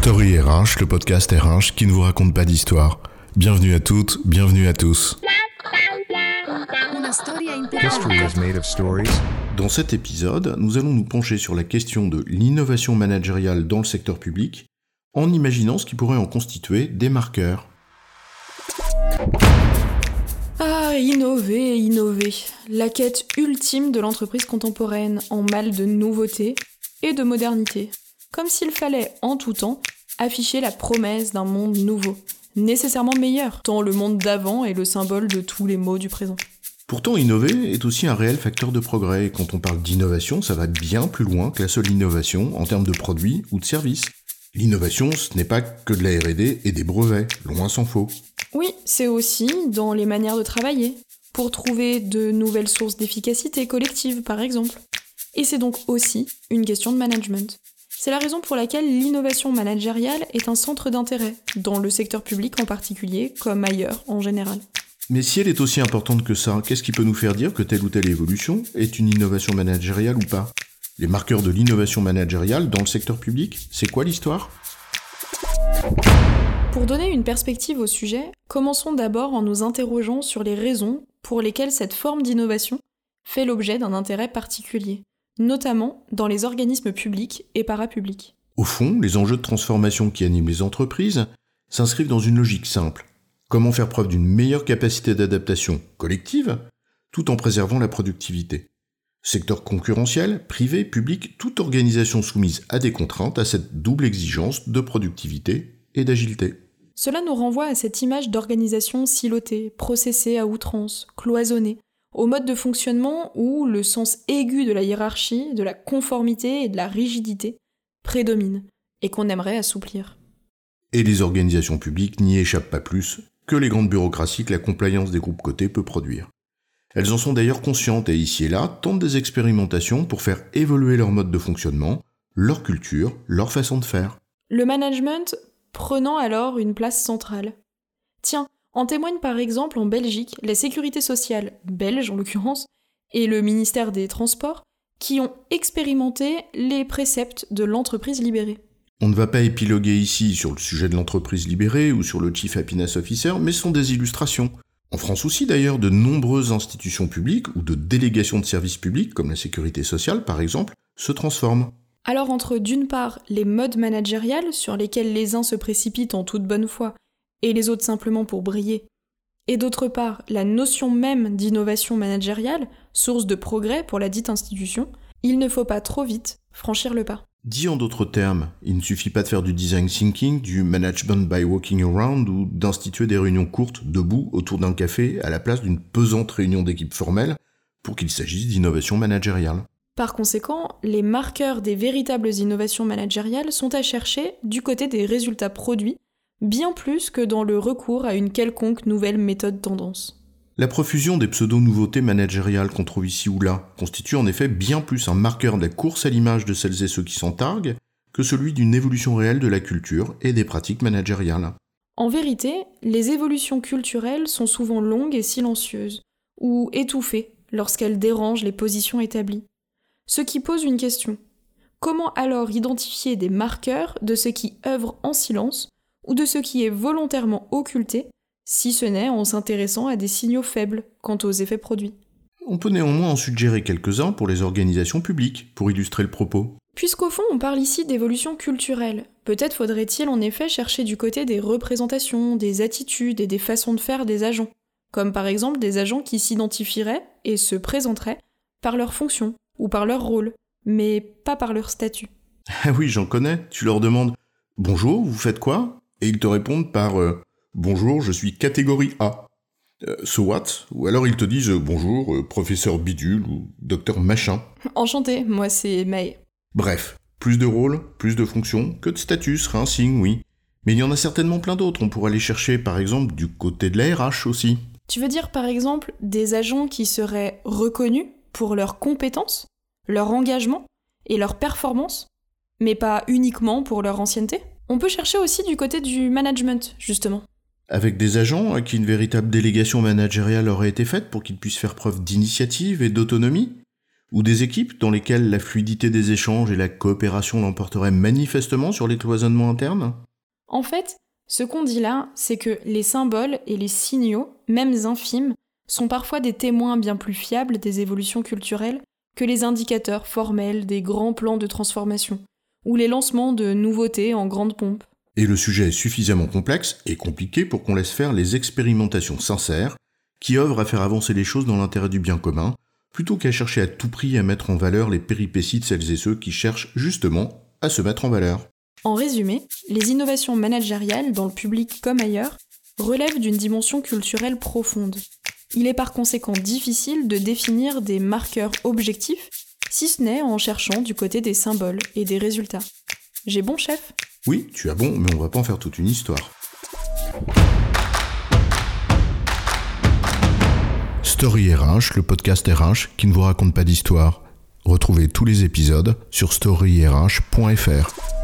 Story RH, le podcast RH qui ne vous raconte pas d'histoire. Bienvenue à toutes, bienvenue à tous. History is made of stories. Dans cet épisode, nous allons nous pencher sur la question de l'innovation managériale dans le secteur public en imaginant ce qui pourrait en constituer des marqueurs. Ah, innover, innover. La quête ultime de l'entreprise contemporaine en mal de nouveauté et de modernité. Comme s'il fallait, en tout temps, afficher la promesse d'un monde nouveau, nécessairement meilleur, tant le monde d'avant est le symbole de tous les maux du présent. Pourtant, innover est aussi un réel facteur de progrès, et quand on parle d'innovation, ça va bien plus loin que la seule innovation en termes de produits ou de services. L'innovation, ce n'est pas que de la RD et des brevets, loin s'en faut. Oui, c'est aussi dans les manières de travailler, pour trouver de nouvelles sources d'efficacité collective, par exemple. Et c'est donc aussi une question de management. C'est la raison pour laquelle l'innovation managériale est un centre d'intérêt, dans le secteur public en particulier, comme ailleurs en général. Mais si elle est aussi importante que ça, qu'est-ce qui peut nous faire dire que telle ou telle évolution est une innovation managériale ou pas? Les marqueurs de l'innovation managériale dans le secteur public, c'est quoi l'histoire? Pour donner une perspective au sujet, commençons d'abord en nous interrogeant sur les raisons pour lesquelles cette forme d'innovation fait l'objet d'un intérêt particulier, notamment dans les organismes publics et parapublics. Au fond, les enjeux de transformation qui animent les entreprises s'inscrivent dans une logique simple. Comment faire preuve d'une meilleure capacité d'adaptation collective tout en préservant la productivité? Secteur concurrentiel, privé, public, toute organisation soumise à des contraintes a cette double exigence de productivité et d'agilité. Cela nous renvoie à cette image d'organisation silotée, processée à outrance, cloisonnée, au mode de fonctionnement où le sens aigu de la hiérarchie, de la conformité et de la rigidité prédomine, et qu'on aimerait assouplir. Et les organisations publiques n'y échappent pas plus que les grandes bureaucraties que la compliance des groupes cotés peut produire. Elles en sont d'ailleurs conscientes et ici et là tentent des expérimentations pour faire évoluer leur mode de fonctionnement, leur culture, leur façon de faire. Le management prenant alors une place centrale. Tiens, en témoigne par exemple en Belgique la sécurité sociale belge en l'occurrence et le ministère des Transports qui ont expérimenté les préceptes de l'entreprise libérée. On ne va pas épiloguer ici sur le sujet de l'entreprise libérée ou sur le Chief Happiness Officer, mais ce sont des illustrations. En France aussi d'ailleurs, de nombreuses institutions publiques ou de délégations de services publics, comme la sécurité sociale par exemple, se transforment. Alors entre d'une part les modes managériales sur lesquels les uns se précipitent en toute bonne foi et les autres simplement pour briller, et d'autre part la notion même d'innovation managériale, source de progrès pour la dite institution, il ne faut pas trop vite franchir le pas. Dit en d'autres termes, il ne suffit pas de faire du design thinking, du management by walking around ou d'instituer des réunions courtes debout autour d'un café à la place d'une pesante réunion d'équipe formelle pour qu'il s'agisse d'innovation managériale. Par conséquent, les marqueurs des véritables innovations managériales sont à chercher du côté des résultats produits bien plus que dans le recours à une quelconque nouvelle méthode tendance. La profusion des pseudo-nouveautés managériales qu'on trouve ici ou là constitue en effet bien plus un marqueur de la course à l'image de celles et ceux qui s'en targuent que celui d'une évolution réelle de la culture et des pratiques managériales. En vérité, les évolutions culturelles sont souvent longues et silencieuses, ou étouffées lorsqu'elles dérangent les positions établies. Ce qui pose une question. Comment alors identifier des marqueurs de ce qui œuvre en silence ou de ce qui est volontairement occulté, si ce n'est en s'intéressant à des signaux faibles quant aux effets produits. On peut néanmoins en suggérer quelques-uns pour les organisations publiques, pour illustrer le propos. Puisqu'au fond on parle ici d'évolution culturelle, peut-être faudrait-il en effet chercher du côté des représentations, des attitudes et des façons de faire des agents, comme par exemple des agents qui s'identifieraient et se présenteraient par leur fonction ou par leur rôle, mais pas par leur statut. Ah oui, j'en connais, tu leur demandes Bonjour, vous faites quoi? Et ils te répondent par euh, Bonjour, je suis catégorie A. Euh, so what? Ou alors ils te disent euh, Bonjour, professeur bidule ou docteur machin. Enchanté, moi c'est May. Bref, plus de rôles, plus de fonctions, que de statut serait un signe, oui. Mais il y en a certainement plein d'autres. On pourrait les chercher par exemple du côté de la RH aussi. Tu veux dire par exemple des agents qui seraient reconnus pour leurs compétences, leur engagement et leur performance, mais pas uniquement pour leur ancienneté? On peut chercher aussi du côté du management, justement. Avec des agents à qui une véritable délégation managériale aurait été faite pour qu'ils puissent faire preuve d'initiative et d'autonomie? Ou des équipes dans lesquelles la fluidité des échanges et la coopération l'emporteraient manifestement sur les cloisonnements internes En fait, ce qu'on dit là, c'est que les symboles et les signaux, même infimes, sont parfois des témoins bien plus fiables des évolutions culturelles que les indicateurs formels des grands plans de transformation, ou les lancements de nouveautés en grande pompe. Et le sujet est suffisamment complexe et compliqué pour qu'on laisse faire les expérimentations sincères qui œuvrent à faire avancer les choses dans l'intérêt du bien commun, plutôt qu'à chercher à tout prix à mettre en valeur les péripéties de celles et ceux qui cherchent justement à se mettre en valeur. En résumé, les innovations managériales, dans le public comme ailleurs, relèvent d'une dimension culturelle profonde. Il est par conséquent difficile de définir des marqueurs objectifs, si ce n'est en cherchant du côté des symboles et des résultats. J'ai bon chef? Oui, tu as bon, mais on va pas en faire toute une histoire. Story RH, le podcast RH qui ne vous raconte pas d'histoire. Retrouvez tous les épisodes sur storyrh.fr.